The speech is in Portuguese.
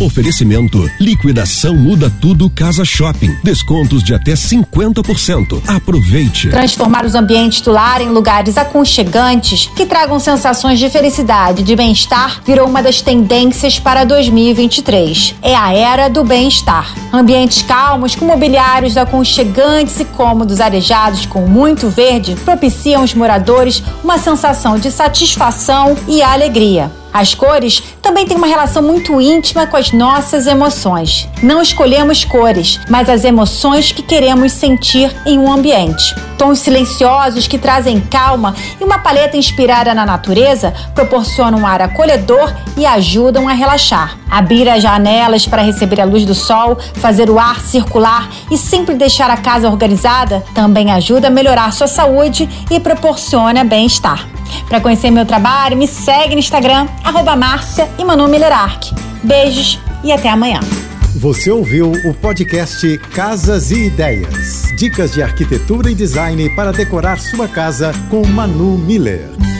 Oferecimento: liquidação muda tudo Casa Shopping. Descontos de até 50%. Aproveite. Transformar os ambientes do lar em lugares aconchegantes que tragam sensações de felicidade, de bem-estar, virou uma das tendências para 2023. É a era do bem-estar. Ambientes calmos, com mobiliários aconchegantes e cômodos arejados com muito verde, propiciam aos moradores uma sensação de satisfação e alegria. As cores também têm uma relação muito íntima com as nossas emoções. Não escolhemos cores, mas as emoções que queremos sentir em um ambiente. Tons silenciosos que trazem calma e uma paleta inspirada na natureza proporcionam um ar acolhedor e ajudam a relaxar. Abrir as janelas para receber a luz do sol, fazer o ar circular e sempre deixar a casa organizada também ajuda a melhorar sua saúde e proporciona bem-estar. Para conhecer meu trabalho, me segue no Instagram, arroba Márcia e Manu Millerark. Beijos e até amanhã. Você ouviu o podcast Casas e Ideias. Dicas de arquitetura e design para decorar sua casa com Manu Miller.